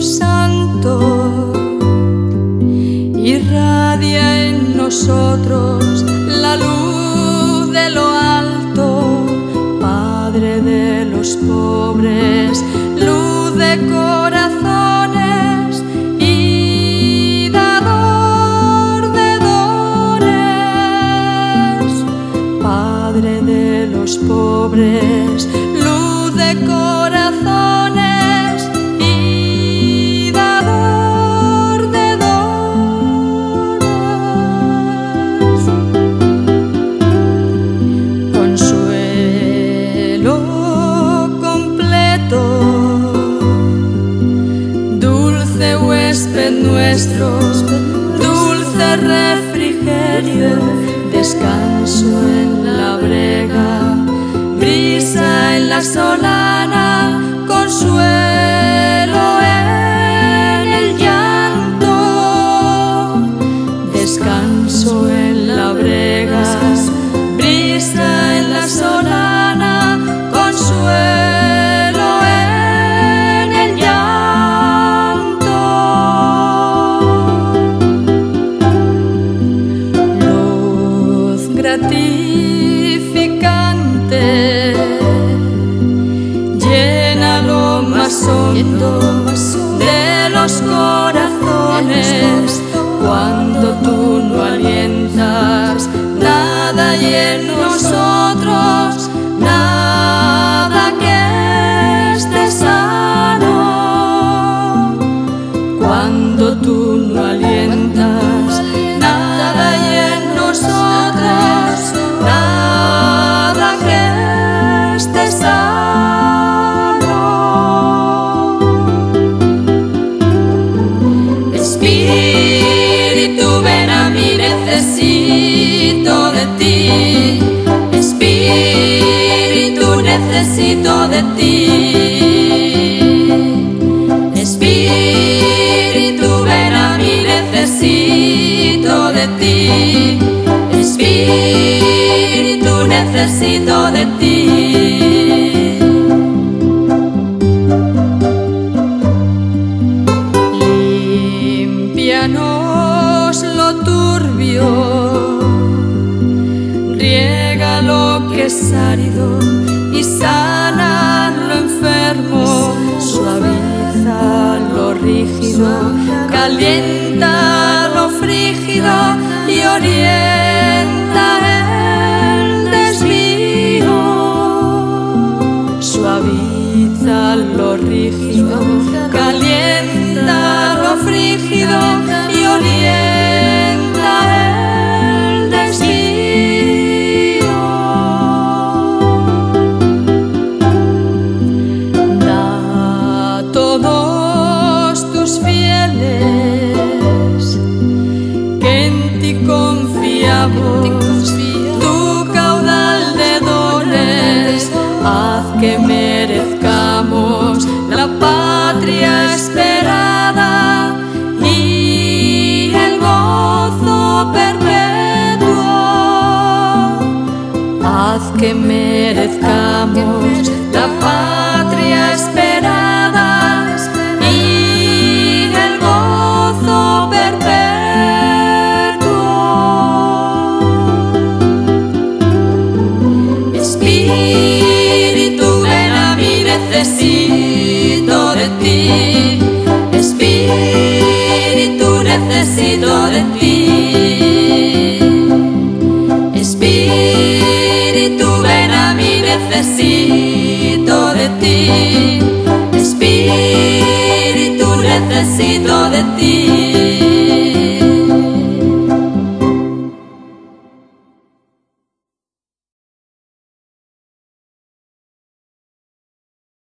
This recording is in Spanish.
Santo, irradia en nosotros la luz de lo alto, Padre de los pobres, luz de corazones y dador de dones, Padre de los pobres, huésped nuestro, dulce refrigerio, descanso en la brega, brisa en la solana, hondo de los corazones. Necesito de ti. Espíritu, necesito de ti. Espíritu, ven a mí, necesito de ti. Espíritu, necesito de ti. Es y sana lo enfermo, suaviza lo rígido, calienta lo frígido y orienta el desvío. Suaviza lo rígido, calienta lo frígido tu caudal de dones, haz que merezcamos la patria esperada y el gozo perpetuo. Haz que merezcamos la patria ti. Espíritu, necesito de ti.